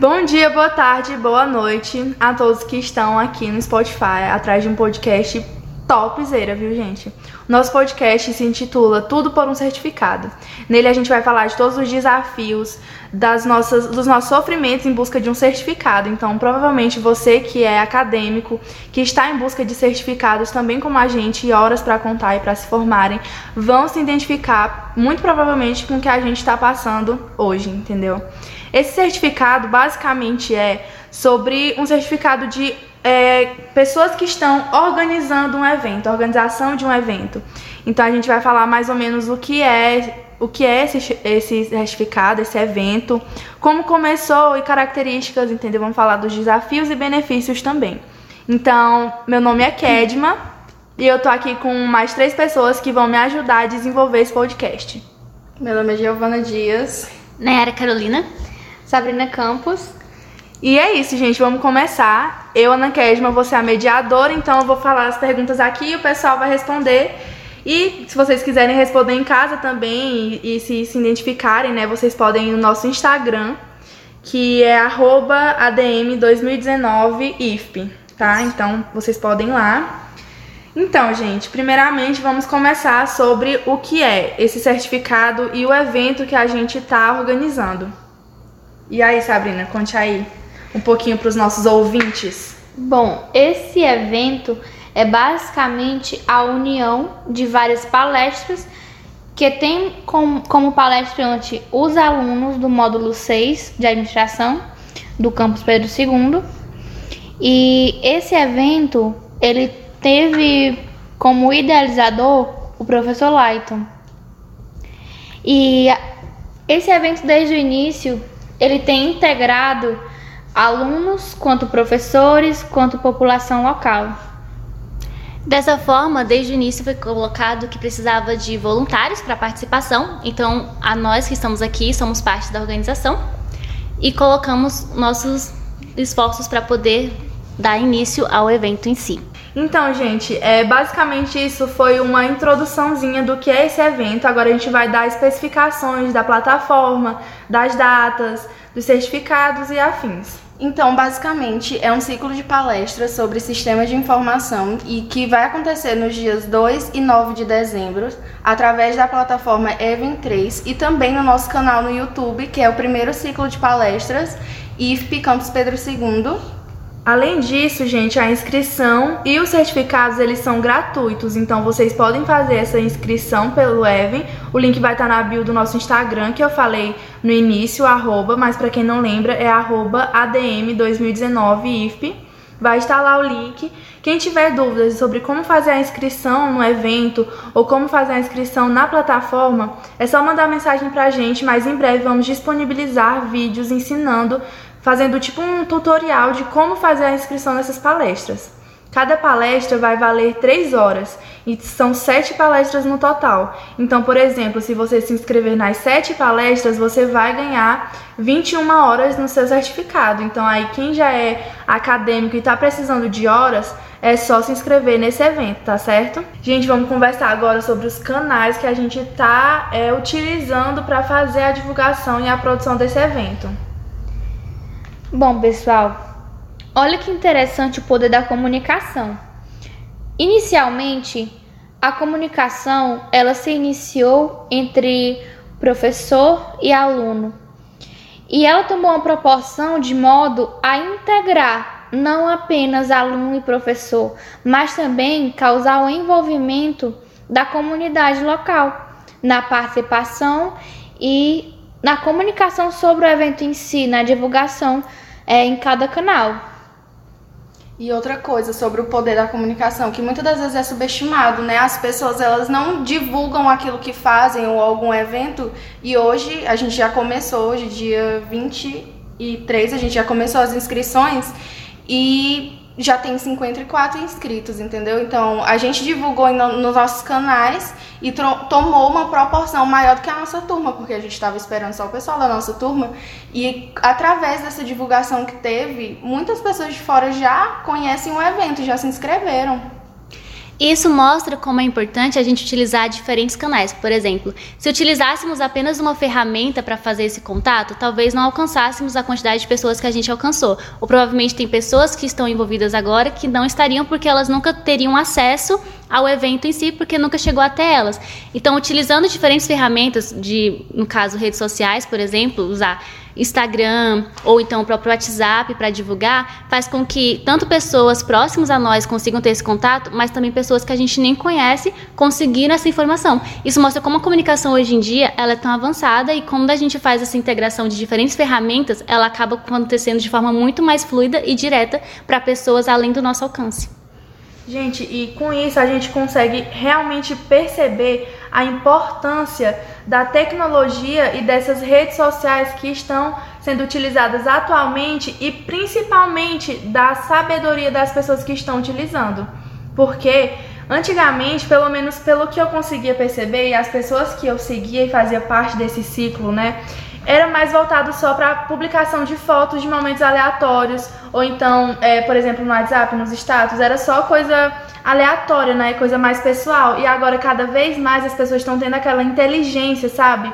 Bom dia, boa tarde, boa noite a todos que estão aqui no Spotify atrás de um podcast topzera, viu, gente? Nosso podcast se intitula Tudo por um Certificado. Nele a gente vai falar de todos os desafios, das nossas, dos nossos sofrimentos em busca de um certificado. Então, provavelmente você que é acadêmico, que está em busca de certificados, também como a gente, e horas para contar e para se formarem, vão se identificar muito provavelmente com o que a gente está passando hoje, entendeu? Esse certificado basicamente é sobre um certificado de é, pessoas que estão organizando um evento, organização de um evento. Então a gente vai falar mais ou menos o que é o que é esse, esse certificado, esse evento, como começou e características, entendeu? Vamos falar dos desafios e benefícios também. Então, meu nome é Kedma e eu tô aqui com mais três pessoas que vão me ajudar a desenvolver esse podcast. Meu nome é Giovana Dias. Nayara Carolina. Sabrina Campos. E é isso, gente. Vamos começar. Eu, Ana Kesma, vou ser a mediadora, então eu vou falar as perguntas aqui e o pessoal vai responder. E se vocês quiserem responder em casa também e, e se se identificarem, né, vocês podem ir no nosso Instagram, que é adm2019ifp, tá? Então vocês podem ir lá. Então, gente, primeiramente vamos começar sobre o que é esse certificado e o evento que a gente está organizando. E aí, Sabrina, conte aí um pouquinho para os nossos ouvintes. Bom, esse evento é basicamente a união de várias palestras que tem como, como palestrante os alunos do módulo 6 de administração do campus Pedro II. E esse evento, ele teve como idealizador o professor Lighton. E esse evento desde o início ele tem integrado alunos, quanto professores, quanto população local. Dessa forma, desde o início foi colocado que precisava de voluntários para participação, então a nós que estamos aqui somos parte da organização e colocamos nossos esforços para poder dar início ao evento em si. Então, gente, é, basicamente isso foi uma introduçãozinha do que é esse evento. Agora a gente vai dar especificações da plataforma, das datas, dos certificados e afins. Então, basicamente, é um ciclo de palestras sobre sistemas de informação e que vai acontecer nos dias 2 e 9 de dezembro, através da plataforma Even 3 e também no nosso canal no YouTube, que é o primeiro ciclo de palestras IFP Campus Pedro II, Além disso, gente, a inscrição e os certificados eles são gratuitos, então vocês podem fazer essa inscrição pelo Even. O link vai estar na bio do nosso Instagram, que eu falei no início, arroba, mas para quem não lembra é arroba ADM2019IFP. Vai estar lá o link. Quem tiver dúvidas sobre como fazer a inscrição no evento ou como fazer a inscrição na plataforma, é só mandar mensagem pra gente, mas em breve vamos disponibilizar vídeos ensinando fazendo tipo um tutorial de como fazer a inscrição nessas palestras. Cada palestra vai valer 3 horas e são 7 palestras no total. Então, por exemplo, se você se inscrever nas 7 palestras, você vai ganhar 21 horas no seu certificado. Então, aí quem já é acadêmico e está precisando de horas, é só se inscrever nesse evento, tá certo? Gente, vamos conversar agora sobre os canais que a gente está é, utilizando para fazer a divulgação e a produção desse evento. Bom, pessoal, olha que interessante o poder da comunicação. Inicialmente, a comunicação ela se iniciou entre professor e aluno. E ela tomou uma proporção de modo a integrar não apenas aluno e professor, mas também causar o envolvimento da comunidade local na participação e na comunicação sobre o evento em si, na divulgação é, em cada canal. E outra coisa sobre o poder da comunicação, que muitas das vezes é subestimado, né? As pessoas elas não divulgam aquilo que fazem ou algum evento. E hoje a gente já começou, hoje dia 23, a gente já começou as inscrições e já tem 54 inscritos, entendeu? Então a gente divulgou no, nos nossos canais e tomou uma proporção maior do que a nossa turma, porque a gente estava esperando só o pessoal da nossa turma. E através dessa divulgação que teve, muitas pessoas de fora já conhecem o evento, já se inscreveram. Isso mostra como é importante a gente utilizar diferentes canais. Por exemplo, se utilizássemos apenas uma ferramenta para fazer esse contato, talvez não alcançássemos a quantidade de pessoas que a gente alcançou. Ou provavelmente tem pessoas que estão envolvidas agora que não estariam porque elas nunca teriam acesso ao evento em si, porque nunca chegou até elas. Então, utilizando diferentes ferramentas, de, no caso, redes sociais, por exemplo, usar Instagram ou então o próprio WhatsApp para divulgar, faz com que tanto pessoas próximas a nós consigam ter esse contato, mas também pessoas que a gente nem conhece conseguiram essa informação. Isso mostra como a comunicação hoje em dia ela é tão avançada e quando a gente faz essa integração de diferentes ferramentas, ela acaba acontecendo de forma muito mais fluida e direta para pessoas além do nosso alcance. Gente, e com isso a gente consegue realmente perceber a importância da tecnologia e dessas redes sociais que estão sendo utilizadas atualmente e principalmente da sabedoria das pessoas que estão utilizando. Porque antigamente, pelo menos pelo que eu conseguia perceber, e as pessoas que eu seguia e fazia parte desse ciclo, né, era mais voltado só para publicação de fotos de momentos aleatórios, ou então, é, por exemplo, no WhatsApp, nos status, era só coisa aleatória, né? Coisa mais pessoal. E agora, cada vez mais, as pessoas estão tendo aquela inteligência, sabe?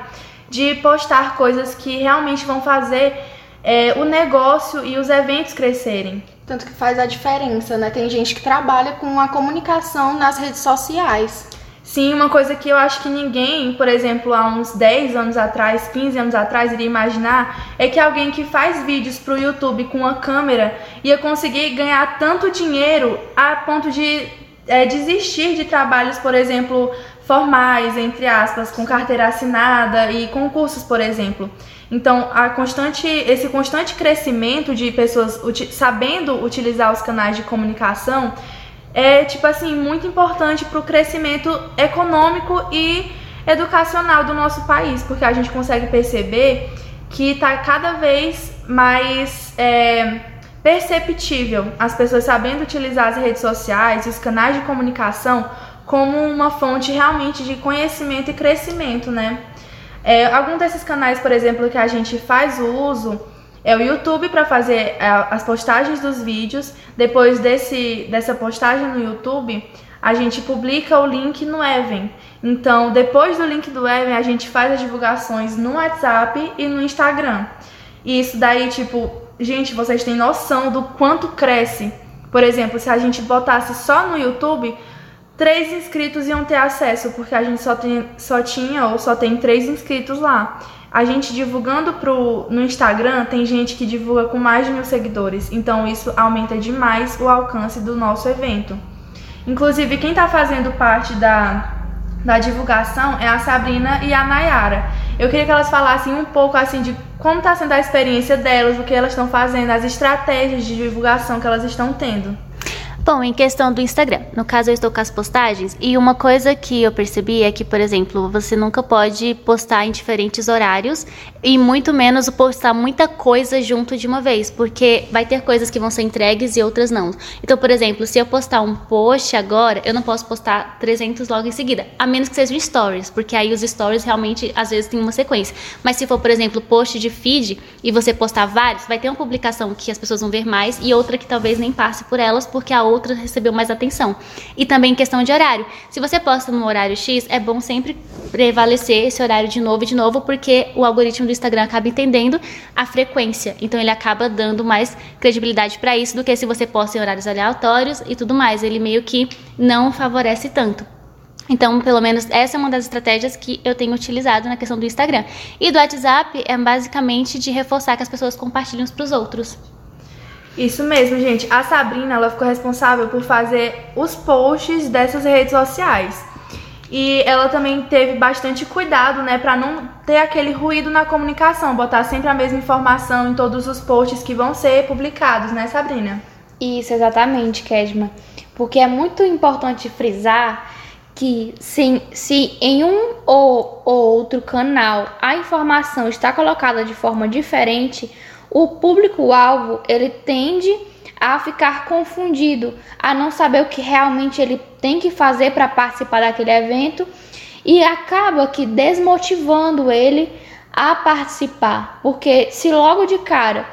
De postar coisas que realmente vão fazer é, o negócio e os eventos crescerem. Tanto que faz a diferença, né? Tem gente que trabalha com a comunicação nas redes sociais. Sim, uma coisa que eu acho que ninguém, por exemplo, há uns 10 anos atrás, 15 anos atrás, iria imaginar é que alguém que faz vídeos pro YouTube com uma câmera ia conseguir ganhar tanto dinheiro a ponto de é, desistir de trabalhos, por exemplo, formais, entre aspas, com carteira assinada e concursos, por exemplo. Então, a constante, esse constante crescimento de pessoas uti sabendo utilizar os canais de comunicação é tipo assim muito importante para o crescimento econômico e educacional do nosso país, porque a gente consegue perceber que está cada vez mais é, perceptível as pessoas sabendo utilizar as redes sociais, os canais de comunicação como uma fonte realmente de conhecimento e crescimento, né? É, algum desses canais, por exemplo, que a gente faz uso é o YouTube para fazer é, as postagens dos vídeos. Depois desse, dessa postagem no YouTube, a gente publica o link no Even. Então, depois do link do Even, a gente faz as divulgações no WhatsApp e no Instagram. E isso daí, tipo, gente, vocês têm noção do quanto cresce. Por exemplo, se a gente botasse só no YouTube, três inscritos iam ter acesso, porque a gente só, tem, só tinha ou só tem três inscritos lá. A gente divulgando pro, no Instagram, tem gente que divulga com mais de mil seguidores. Então isso aumenta demais o alcance do nosso evento. Inclusive, quem está fazendo parte da, da divulgação é a Sabrina e a Nayara. Eu queria que elas falassem um pouco assim de como está sendo a experiência delas, o que elas estão fazendo, as estratégias de divulgação que elas estão tendo. Bom, em questão do Instagram, no caso eu estou com as postagens e uma coisa que eu percebi é que, por exemplo, você nunca pode postar em diferentes horários e muito menos postar muita coisa junto de uma vez, porque vai ter coisas que vão ser entregues e outras não. Então, por exemplo, se eu postar um post agora, eu não posso postar 300 logo em seguida, a menos que seja um stories, porque aí os stories realmente às vezes tem uma sequência. Mas se for, por exemplo, post de feed e você postar vários, vai ter uma publicação que as pessoas vão ver mais e outra que talvez nem passe por elas, porque a outra recebeu mais atenção. E também questão de horário. Se você posta no horário X, é bom sempre prevalecer esse horário de novo e de novo, porque o algoritmo do Instagram acaba entendendo a frequência. Então ele acaba dando mais credibilidade para isso do que se você posta em horários aleatórios e tudo mais. Ele meio que não favorece tanto. Então, pelo menos essa é uma das estratégias que eu tenho utilizado na questão do Instagram. E do WhatsApp é basicamente de reforçar que as pessoas compartilhem uns para os outros. Isso mesmo, gente. A Sabrina, ela ficou responsável por fazer os posts dessas redes sociais. E ela também teve bastante cuidado, né, para não ter aquele ruído na comunicação, botar sempre a mesma informação em todos os posts que vão ser publicados, né, Sabrina? Isso, exatamente, Kedma. Porque é muito importante frisar que se, se em um ou outro canal a informação está colocada de forma diferente, o público-alvo ele tende a ficar confundido, a não saber o que realmente ele tem que fazer para participar daquele evento e acaba que desmotivando ele a participar, porque se logo de cara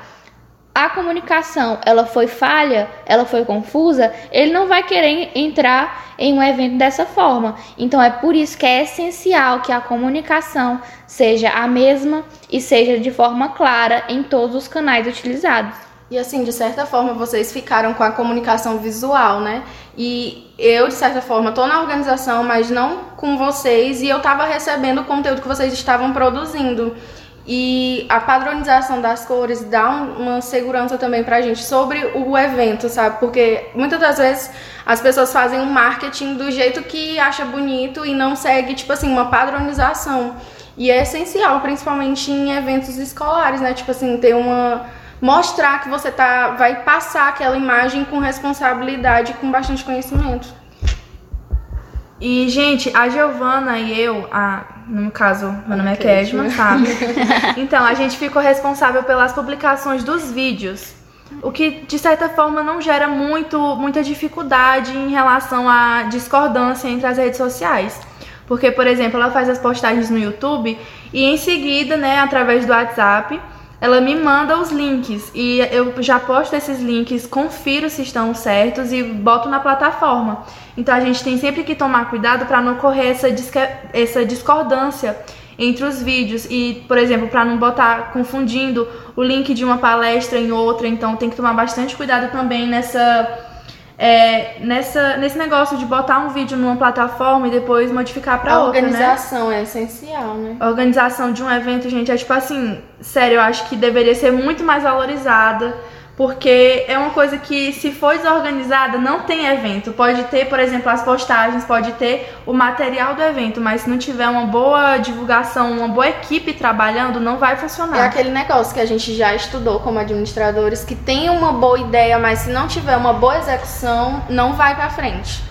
a comunicação ela foi falha, ela foi confusa, ele não vai querer entrar em um evento dessa forma. Então é por isso que é essencial que a comunicação seja a mesma e seja de forma clara em todos os canais utilizados. E assim, de certa forma, vocês ficaram com a comunicação visual, né? E eu, de certa forma, tô na organização, mas não com vocês, e eu tava recebendo o conteúdo que vocês estavam produzindo. E a padronização das cores dá uma segurança também pra gente sobre o evento, sabe? Porque muitas das vezes as pessoas fazem um marketing do jeito que acha bonito e não segue, tipo assim, uma padronização. E é essencial, principalmente em eventos escolares, né? Tipo assim, ter uma. mostrar que você tá. vai passar aquela imagem com responsabilidade, com bastante conhecimento. E, gente, a Giovana e eu, a, no caso, meu nome é Kesma, sabe? Então, a gente ficou responsável pelas publicações dos vídeos. O que, de certa forma, não gera muito, muita dificuldade em relação à discordância entre as redes sociais. Porque, por exemplo, ela faz as postagens no YouTube e em seguida, né, através do WhatsApp, ela me manda os links e eu já posto esses links, confiro se estão certos e boto na plataforma. Então a gente tem sempre que tomar cuidado para não ocorrer essa, essa discordância entre os vídeos e, por exemplo, para não botar confundindo o link de uma palestra em outra. Então tem que tomar bastante cuidado também nessa é, nessa, nesse negócio de botar um vídeo numa plataforma e depois modificar para outra, né? A organização é essencial, né? A organização de um evento, gente, é tipo assim, sério, eu acho que deveria ser muito mais valorizada porque é uma coisa que, se for desorganizada, não tem evento. Pode ter, por exemplo, as postagens, pode ter o material do evento, mas se não tiver uma boa divulgação, uma boa equipe trabalhando, não vai funcionar. É aquele negócio que a gente já estudou como administradores, que tem uma boa ideia, mas se não tiver uma boa execução, não vai para frente.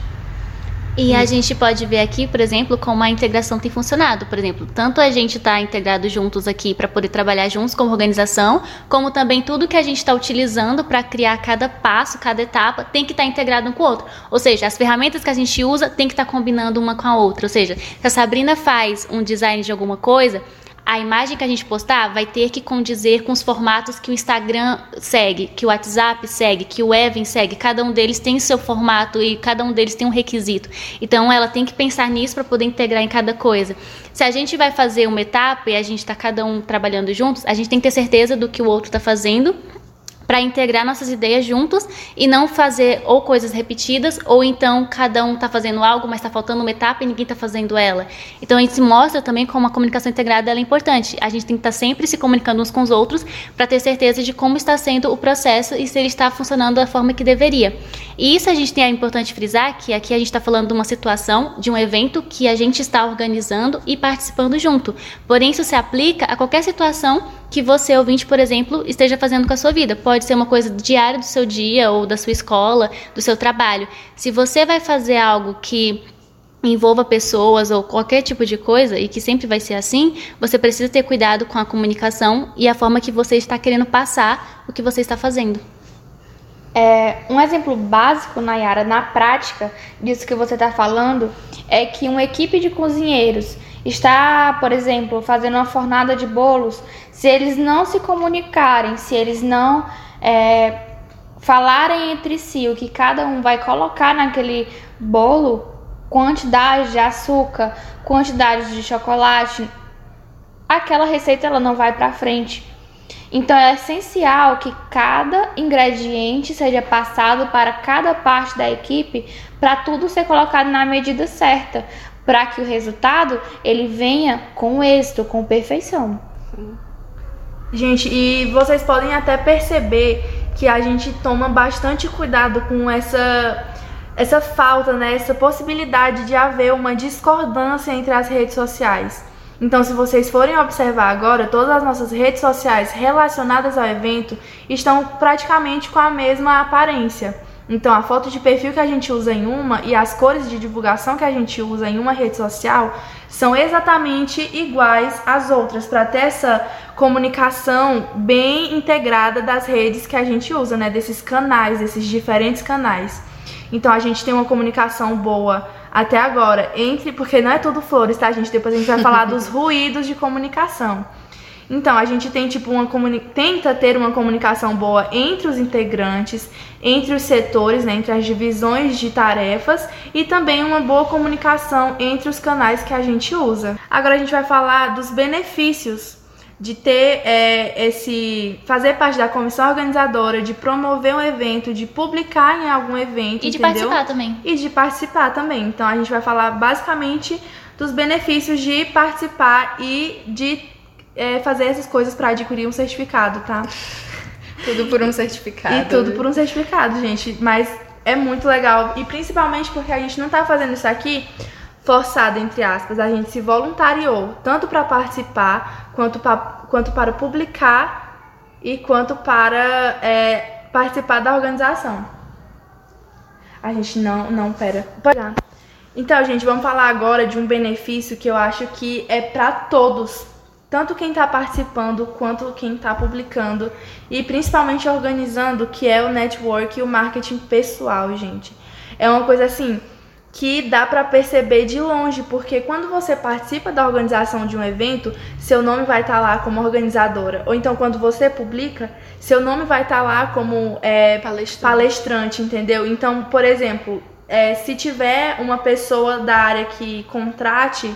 E a gente pode ver aqui, por exemplo, como a integração tem funcionado. Por exemplo, tanto a gente está integrado juntos aqui para poder trabalhar juntos como organização, como também tudo que a gente está utilizando para criar cada passo, cada etapa, tem que estar tá integrado um com o outro. Ou seja, as ferramentas que a gente usa tem que estar tá combinando uma com a outra. Ou seja, se a Sabrina faz um design de alguma coisa, a imagem que a gente postar vai ter que condizer com os formatos que o Instagram segue, que o WhatsApp segue, que o Even segue. Cada um deles tem seu formato e cada um deles tem um requisito. Então ela tem que pensar nisso para poder integrar em cada coisa. Se a gente vai fazer uma etapa e a gente está cada um trabalhando juntos, a gente tem que ter certeza do que o outro está fazendo para integrar nossas ideias juntos e não fazer ou coisas repetidas ou então cada um está fazendo algo, mas está faltando uma etapa e ninguém está fazendo ela. Então a gente mostra também como a comunicação integrada é importante. A gente tem que estar tá sempre se comunicando uns com os outros para ter certeza de como está sendo o processo e se ele está funcionando da forma que deveria. E isso a gente tem é importante frisar que aqui a gente está falando de uma situação, de um evento que a gente está organizando e participando junto. Porém isso se aplica a qualquer situação que você, ouvinte, por exemplo, esteja fazendo com a sua vida. Pode ser uma coisa diária do seu dia ou da sua escola, do seu trabalho. Se você vai fazer algo que envolva pessoas ou qualquer tipo de coisa e que sempre vai ser assim, você precisa ter cuidado com a comunicação e a forma que você está querendo passar o que você está fazendo. É, um exemplo básico, Nayara, na prática disso que você está falando, é que uma equipe de cozinheiros está, por exemplo, fazendo uma fornada de bolos, se eles não se comunicarem, se eles não é, falarem entre si o que cada um vai colocar naquele bolo, quantidade de açúcar, quantidade de chocolate, aquela receita ela não vai para frente. Então é essencial que cada ingrediente seja passado para cada parte da equipe para tudo ser colocado na medida certa, para que o resultado ele venha com êxito, com perfeição. Gente, e vocês podem até perceber que a gente toma bastante cuidado com essa essa falta, né, essa possibilidade de haver uma discordância entre as redes sociais. Então, se vocês forem observar agora, todas as nossas redes sociais relacionadas ao evento estão praticamente com a mesma aparência. Então, a foto de perfil que a gente usa em uma e as cores de divulgação que a gente usa em uma rede social são exatamente iguais às outras, para ter essa comunicação bem integrada das redes que a gente usa, né? Desses canais, desses diferentes canais. Então, a gente tem uma comunicação boa até agora entre, porque não é tudo flores, tá, gente? Depois a gente vai falar dos ruídos de comunicação. Então, a gente tem tipo uma tenta ter uma comunicação boa entre os integrantes, entre os setores, né, entre as divisões de tarefas e também uma boa comunicação entre os canais que a gente usa. Agora a gente vai falar dos benefícios de ter é, esse fazer parte da comissão organizadora, de promover um evento, de publicar em algum evento E de entendeu? participar também. e de participar também. Então a gente vai falar basicamente dos benefícios de participar e de é, fazer essas coisas para adquirir um certificado, tá? Tudo por um certificado. E tudo por um certificado, gente. Mas é muito legal. E principalmente porque a gente não tá fazendo isso aqui forçado, entre aspas. A gente se voluntariou, tanto para participar, quanto, pra, quanto para publicar e quanto para é, participar da organização. A gente não, não, pera. Então, gente, vamos falar agora de um benefício que eu acho que é para todos. Tanto quem está participando quanto quem está publicando e principalmente organizando, que é o network e o marketing pessoal, gente. É uma coisa assim que dá para perceber de longe, porque quando você participa da organização de um evento, seu nome vai estar lá como organizadora. Ou então quando você publica, seu nome vai estar lá como é, Palestrante. palestrante, entendeu? Então, por exemplo, é, se tiver uma pessoa da área que contrate,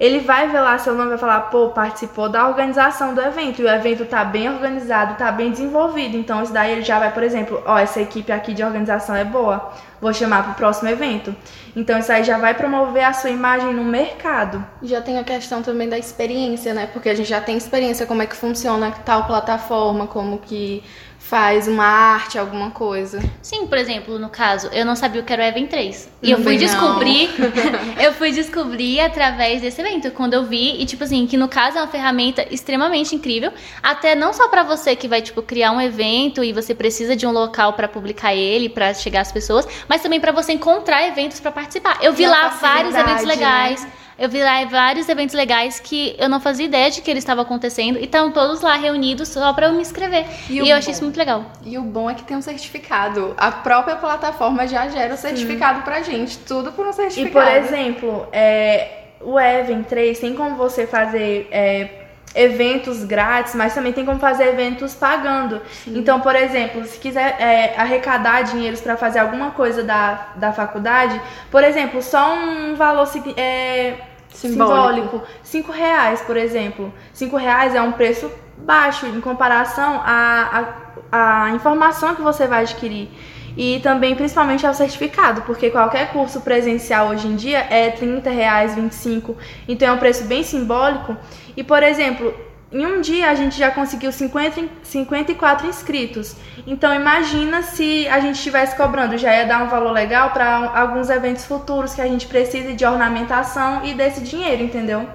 ele vai ver lá seu nome e vai falar, pô, participou da organização do evento. E o evento tá bem organizado, tá bem desenvolvido. Então, isso daí ele já vai, por exemplo, ó, essa equipe aqui de organização é boa. Vou chamar pro próximo evento. Então, isso aí já vai promover a sua imagem no mercado. Já tem a questão também da experiência, né? Porque a gente já tem experiência como é que funciona tal plataforma, como que faz uma arte, alguma coisa. Sim, por exemplo, no caso, eu não sabia o que era o Event 3. E eu Também fui não. descobrir, eu fui descobrir através desse evento, quando eu vi, e tipo assim, que no caso é uma ferramenta extremamente incrível, até não só pra você que vai tipo criar um evento e você precisa de um local pra publicar ele, pra chegar às pessoas, mas também pra você encontrar eventos pra participar. Eu vi E lá vários eventos legais. Eu vi lá vários eventos legais que eu não fazia ideia de que eles estavam acontecendo e estavam todos lá reunidos só pra eu me inscrever. E E, eu achei bom? isso muito legal. E o bom é que tem um certificado. A própria plataforma já gera o certificado pra gente. Tudo por um E, certificado. por exemplo, é, o Even 3 tem como você fazer é, eventos grátis, mas também tem como fazer eventos pagando. Então, por exemplo, se quiser é, arrecadar dinheiros para fazer alguma coisa da, da faculdade, por exemplo, só um valor é, Simbólico. simbólico, 5 reais, por exemplo. 5 reais é um preço baixo em comparação à, à, à informação que você vai adquirir. E também, principalmente, ao certificado, porque qualquer curso presencial hoje em dia é 30 reais, 25, então é um preço bem simbólico. E, por exemplo, em um dia a gente já conseguiu 50, in- 54 inscritos. Então imagina se a gente estivesse cobrando, já ia dar um valor legal para alguns eventos futuros que a gente precise de ornamentação e desse dinheiro, entendeu?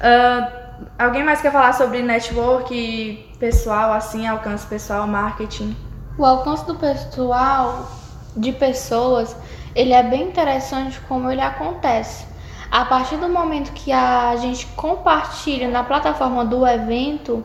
Ah, alguém mais quer falar sobre network pessoal, assim, alcance pessoal, marketing? O alcance do pessoal, de pessoas, ele é bem interessante como ele acontece. A partir do momento que a gente compartilha na plataforma do evento,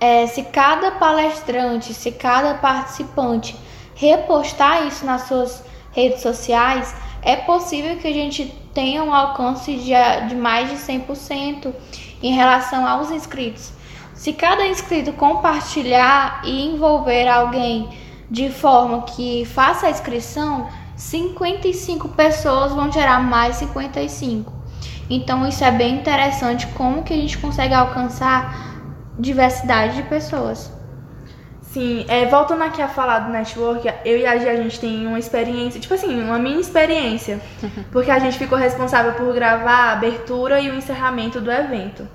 é, se cada palestrante, se cada participante repostar isso nas suas redes sociais, é possível que a gente tenha um alcance de, de mais de 100% em relação aos inscritos. Se cada inscrito compartilhar e envolver alguém de forma que faça a inscrição, 55 pessoas vão gerar mais 55. Então isso é bem interessante como que a gente consegue alcançar diversidade de pessoas. Sim, é, voltando aqui a falar do network, eu e a Gia, a gente tem uma experiência, tipo assim, uma mini experiência. Porque a gente ficou responsável por gravar a abertura e o encerramento do evento.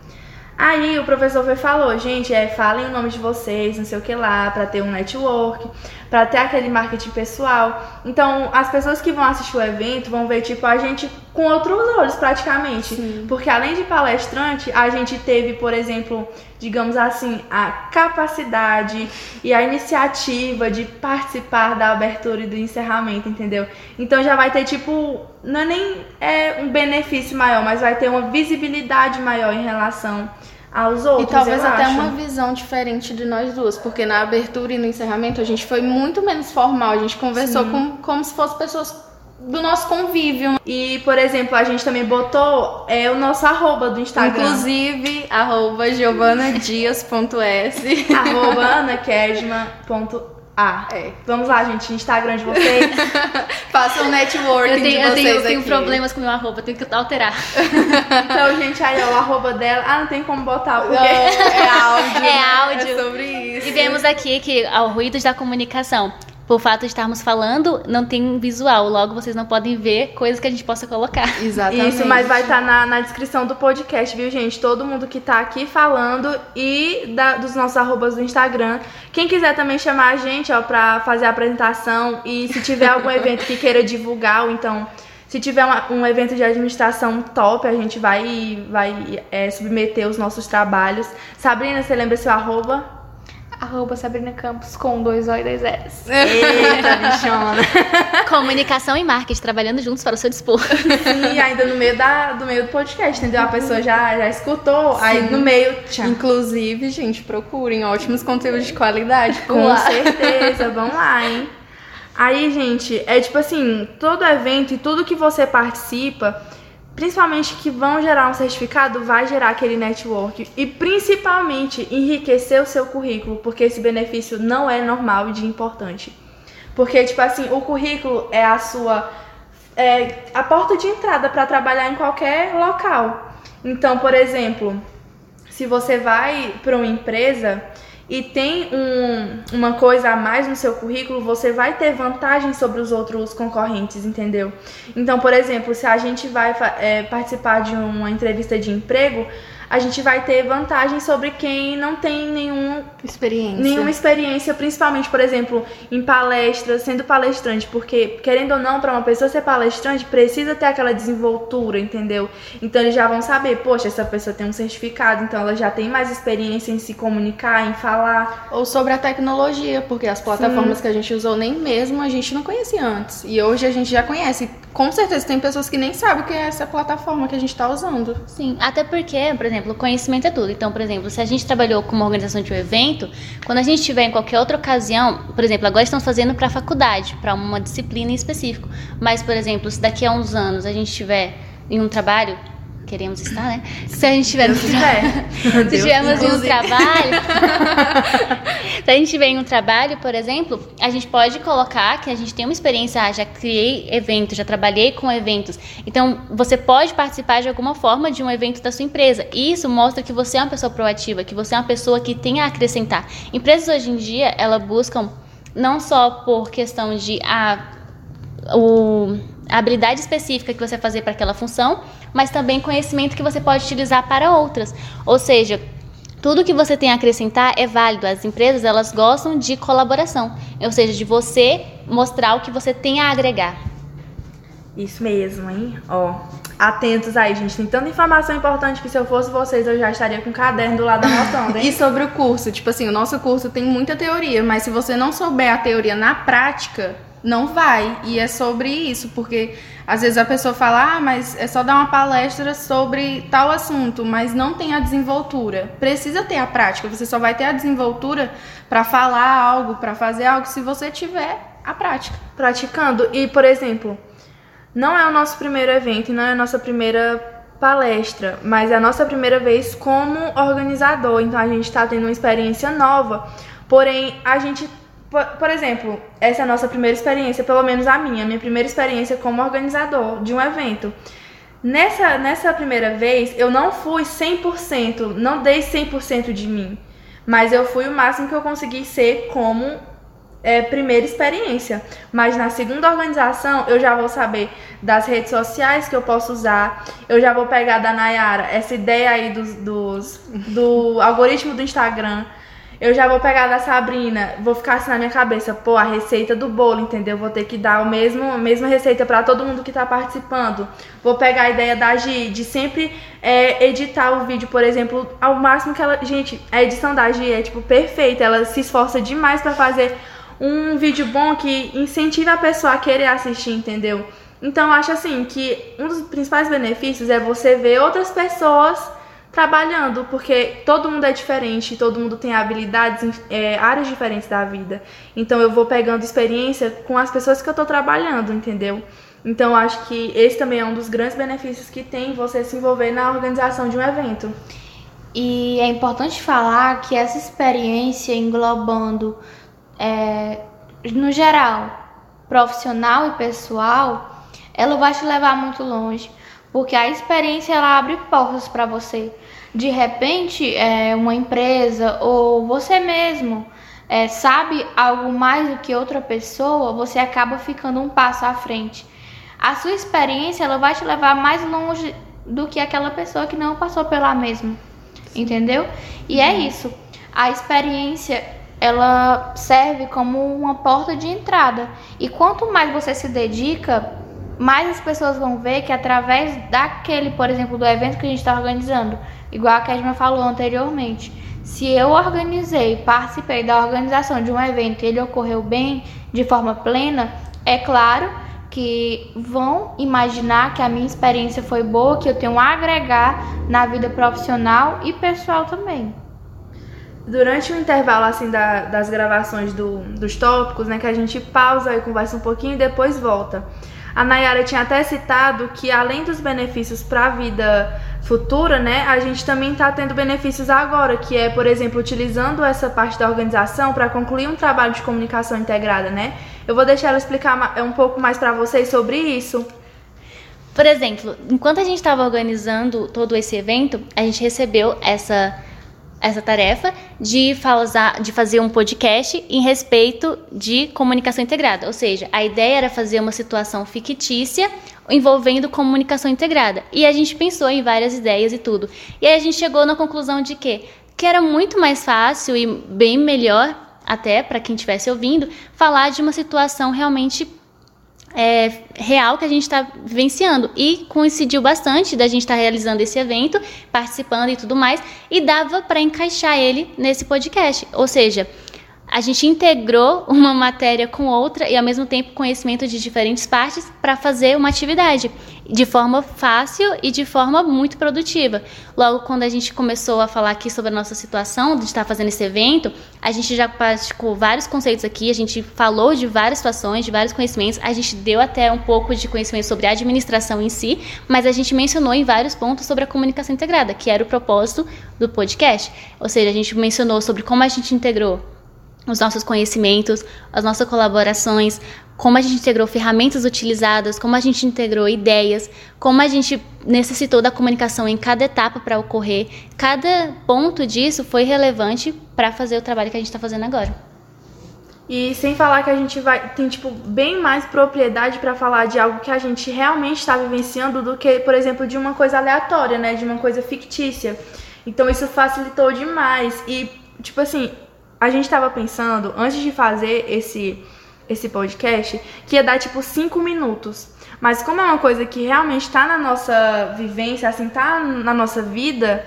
Aí o professor foi falou, gente, é, falem o nome de vocês, não sei o que lá, pra ter um network, pra ter aquele marketing pessoal. Então, as pessoas que vão assistir o evento vão ver, tipo, a gente com outros olhos, praticamente. Sim. Porque além de palestrante, a gente teve, por exemplo, digamos assim, a capacidade e a iniciativa de participar da abertura e do encerramento, entendeu? Então já vai ter, tipo, não é nem é, um benefício maior, mas vai ter uma visibilidade maior em relação aos outros. E talvez até acho. uma visão diferente de nós duas, porque na abertura e no encerramento a gente foi muito menos formal, a gente conversou com, como se fossem pessoas do nosso convívio. E, por exemplo, a gente também botou é, o nosso arroba do Instagram. Inclusive, arroba giovanadias.s. arroba anakedma.a. É. Vamos lá, gente, Instagram de vocês. Faça um networking Eu tenho, de eu vocês tenho, eu tenho aqui. problemas com meu arroba, tenho que alterar. Então, gente, aí ó, o arroba dela. Ah, não tem como botar, porque. Não, é áudio. É né? áudio. É sobre isso. E vemos aqui que ao ruídos da comunicação. Por fato de estarmos falando, não tem visual, logo vocês não podem ver coisas que a gente possa colocar. Exatamente. Isso, mas vai estar na, na descrição do podcast, viu, gente? Todo mundo que tá aqui falando e da- dos nossos arrobas do Instagram. Quem quiser também chamar a gente, ó, pra fazer a apresentação e se tiver algum evento que queira divulgar, ou então. Se tiver uma- um evento de administração top, a gente vai, vai é, submeter os nossos trabalhos. Sabrina, você lembra seu arroba? Arroba Sabrina Campos com dois O e dois S. Eita, bichona. Comunicação e marketing, trabalhando juntos para o seu dispor. E ainda no meio, da, do meio do podcast, entendeu? A pessoa já, já escutou, aí no meio, tchau. Inclusive, gente, procurem ótimos conteúdos de qualidade Com lá. certeza, vamos lá, hein? Aí, gente, é tipo assim, todo evento e tudo que você participa, principalmente que vão gerar um certificado, vai gerar aquele network e principalmente enriquecer o seu currículo, porque esse benefício não é normal e de importante. Porque, tipo assim, o currículo é a sua. É a porta de entrada para trabalhar em qualquer local. Então, por exemplo, se você vai para uma empresa e tem um- uma coisa a mais no seu currículo, você vai ter vantagem sobre os outros concorrentes, entendeu? Então, por exemplo, se a gente vai é, participar de uma entrevista de emprego, a gente vai ter vantagem sobre quem não tem nenhum Experiência. nenhuma experiência, principalmente, por exemplo, em palestras, sendo palestrante, porque querendo ou não, para uma pessoa ser palestrante, precisa ter aquela desenvoltura, entendeu? Então eles já vão saber, poxa, essa pessoa tem um certificado, então ela já tem mais experiência em se comunicar, em falar. Ou sobre a tecnologia, porque as plataformas que a gente usou nem mesmo a gente não conhecia antes. E hoje a gente já conhece. Com certeza tem pessoas que nem sabem o que é essa plataforma que a gente tá usando. Sim, até porque, por exemplo, conhecimento é tudo. Então, por exemplo, se a gente trabalhou com uma organização de um evento, quando a gente tiver em qualquer outra ocasião, por exemplo, agora estamos fazendo para a faculdade, para uma disciplina em específico. Mas, por exemplo, se daqui a uns anos a gente estiver em um trabalho, queremos estar, né? Se a gente quiser. se Deus estivermos em um trabalho. se a gente estiver em um trabalho, por exemplo, a gente pode colocar que a gente tem uma experiência, ah, já criei eventos, já trabalhei com eventos. Então, você pode participar de alguma forma de um evento da sua empresa. E isso mostra que você é uma pessoa proativa, que você é uma pessoa que tem a acrescentar. Empresas hoje em dia, elas buscam não só por questão de ah, o, a habilidade específica que você fazer para aquela função, mas também conhecimento que você pode utilizar para outras. Ou seja, tudo que você tem a acrescentar é válido. As empresas elas gostam de colaboração, ou seja, de você mostrar o que você tem a agregar. Isso mesmo, hein? Ó, atentos aí, gente. Tem tanta informação importante que se eu fosse vocês, eu já estaria com o caderno do lado anotando, hein? E sobre o curso, tipo assim, o nosso curso tem muita teoria, mas se você não souber a teoria na prática, não vai. E é sobre isso, porque às vezes a pessoa fala, ah, mas é só dar uma palestra sobre tal assunto, mas não tem a desenvoltura. Precisa ter a prática, você só vai ter a desenvoltura para falar algo, para fazer algo, se você tiver a prática. praticando. E, por exemplo, não é o nosso primeiro evento não é a nossa primeira palestra, mas é a nossa primeira vez como organizador. Então a gente está tendo uma experiência nova. Porém, a gente, por, por exemplo, essa é a nossa primeira experiência, pelo menos a minha, minha primeira experiência como organizador de um evento. Nessa, nessa primeira vez, eu não fui 100%, não dei 100% de mim, mas eu fui o máximo que eu consegui ser como é, primeira experiência. Mas na segunda organização, eu já vou saber das redes sociais que eu posso usar. Eu já vou pegar da Nayara essa ideia aí dos, dos, do algoritmo do Instagram. Eu já vou pegar da Sabrina, vou ficar assim na minha cabeça, pô, a receita do bolo, entendeu? Vou ter que dar o mesmo, a mesma receita para todo mundo que tá participando. Vou pegar a ideia da Gi, de sempre é, editar o vídeo, por exemplo, ao máximo que ela. Gente, a edição da Gi é, tipo, perfeita. Ela se esforça demais para fazer um vídeo bom que incentive a pessoa a querer assistir, entendeu? Então, eu acho assim que um dos principais benefícios é você ver outras pessoas trabalhando, porque todo mundo é diferente, todo mundo tem habilidades, em é, áreas diferentes da vida. Então, eu vou pegando experiência com as pessoas que eu tô trabalhando, entendeu? Então, acho que esse também é um dos grandes benefícios que tem você se envolver na organização de um evento. E é importante falar que essa experiência englobando, é, no geral, profissional e pessoal, ela vai te levar muito longe, porque a experiência ela abre portas para você. De repente, é, uma empresa ou você mesmo é, sabe algo mais do que outra pessoa, você acaba ficando um passo à frente. A sua experiência ela vai te levar mais longe do que aquela pessoa que não passou pela mesma entendeu? E é isso. A experiência ela serve como uma porta de entrada. E quanto mais você se dedica, mais as pessoas vão ver que através daquele, por exemplo, do evento que a gente está organizando, igual a Kesma falou anteriormente, se eu organizei, participei da organização de um evento e ele ocorreu bem, de forma plena, é claro que vão imaginar que a minha experiência foi boa, que eu tenho a agregar na vida profissional e pessoal também. Durante o intervalo assim da, das gravações do, dos tópicos, né, que a gente pausa e conversa um pouquinho e depois volta. A Nayara tinha até citado que além dos benefícios para a vida futura, né, a gente também está tendo benefícios agora, que é, por exemplo, utilizando essa parte da organização para concluir um trabalho de comunicação integrada, né? Eu vou deixar ela explicar um pouco mais para vocês sobre isso. Por exemplo, enquanto a gente estava organizando todo esse evento, a gente recebeu essa essa tarefa de, falar, de fazer um podcast em respeito de comunicação integrada. Ou seja, a ideia era fazer uma situação fictícia envolvendo comunicação integrada. E a gente pensou em várias ideias e tudo. E aí a gente chegou na conclusão de que, que era muito mais fácil e bem melhor, até para quem estivesse ouvindo, falar de uma situação realmente é, real que a gente está vivenciando. E coincidiu bastante da gente estar tá realizando esse evento, participando e tudo mais, e dava para encaixar ele nesse podcast. Ou seja, a gente integrou uma matéria com outra e ao mesmo tempo conhecimento de diferentes partes para fazer uma atividade de forma fácil e de forma muito produtiva. Logo quando a gente começou a falar aqui sobre a nossa situação de estar fazendo esse evento, a gente já praticou vários conceitos aqui, a gente falou de várias situações, de vários conhecimentos, a gente deu até um pouco de conhecimento sobre a administração em si, mas a gente mencionou em vários pontos sobre a comunicação integrada, que era o propósito do podcast. Ou seja, a gente mencionou sobre como a gente integrou os nossos conhecimentos, as nossas colaborações, como a gente integrou ferramentas utilizadas, como a gente integrou ideias, como a gente necessitou da comunicação em cada etapa para ocorrer. Cada ponto disso foi relevante para fazer o trabalho que a gente está fazendo agora. E sem falar que a gente vai tem tipo bem mais propriedade para falar de algo que a gente realmente está vivenciando do que, por exemplo, de uma coisa aleatória, né, de uma coisa fictícia. Então isso facilitou demais e tipo assim, a gente estava pensando, antes de fazer esse, esse podcast, que ia dar tipo 5 minutos. Mas como é uma coisa que realmente está na nossa vivência, assim, tá na nossa vida,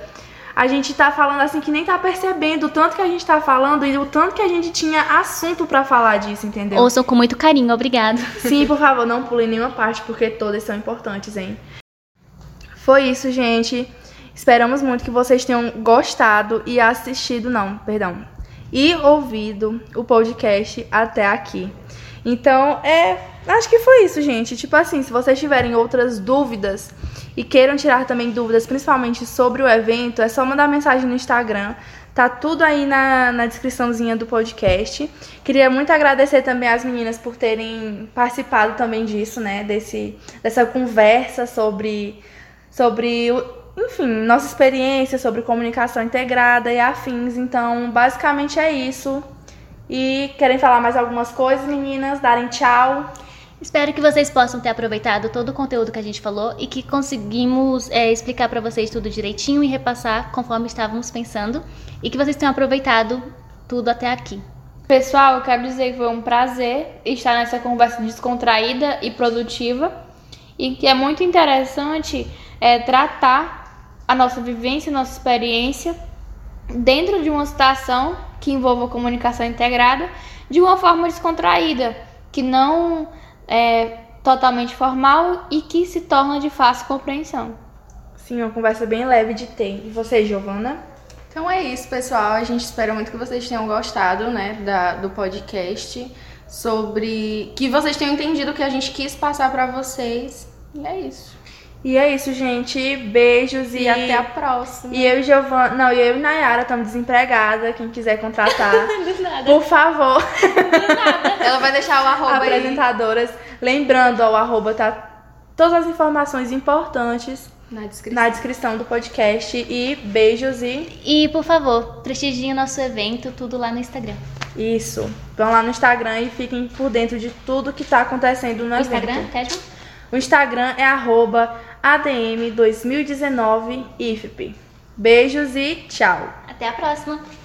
a gente tá falando assim que nem tá percebendo o tanto que a gente tá falando e o tanto que a gente tinha assunto para falar disso, entendeu? Ouçam com muito carinho, obrigado. Sim, por favor, não pulem nenhuma parte, porque todas são importantes, hein? Foi isso, gente. Esperamos muito que vocês tenham gostado e assistido, não, perdão, e ouvido o podcast até aqui. Então, é, acho que foi isso, gente. Tipo assim, se vocês tiverem outras dúvidas e queiram tirar também dúvidas, principalmente sobre o evento, é só mandar mensagem no Instagram. Tá tudo aí na, na descriçãozinha do podcast. Queria muito agradecer também às meninas por terem participado também disso, né? Desse, dessa conversa sobre, sobre o, enfim, nossa experiência sobre comunicação integrada e afins. Então, basicamente é isso. E querem falar mais algumas coisas, meninas? Darem tchau. Espero que vocês possam ter aproveitado todo o conteúdo que a gente falou e que conseguimos é, explicar para vocês tudo direitinho e repassar conforme estávamos pensando e que vocês tenham aproveitado tudo até aqui. Pessoal, eu quero dizer que foi um prazer estar nessa conversa descontraída e produtiva e que é muito interessante é, tratar a nossa vivência, a nossa experiência dentro de uma situação que envolva comunicação integrada de uma forma descontraída, que não é totalmente formal e que se torna de fácil compreensão. Sim, uma conversa bem leve de ter. E você, Giovana? Então é isso, pessoal. A gente espera muito que vocês tenham gostado, né, da, do podcast sobre que vocês tenham entendido o que a gente quis passar pra vocês. E é isso. E é isso, gente. Beijos e, E, até a próxima. E eu e Giovana. Não, e eu e Nayara estamos desempregadas. Quem quiser contratar, Do nada. por favor, Ela vai deixar o arroba aí. apresentadoras. Lembrando, ó, o arroba tá todas as informações importantes Na descrição. na descrição do podcast. E beijos e E, por favor, prestigiem o nosso evento, tudo lá no Instagram. isso. Vão lá no Instagram e fiquem por dentro de tudo que tá acontecendo no O evento. Instagram, Casual? O Instagram é arroba ADM2019IFP. Beijos e tchau! Até a próxima!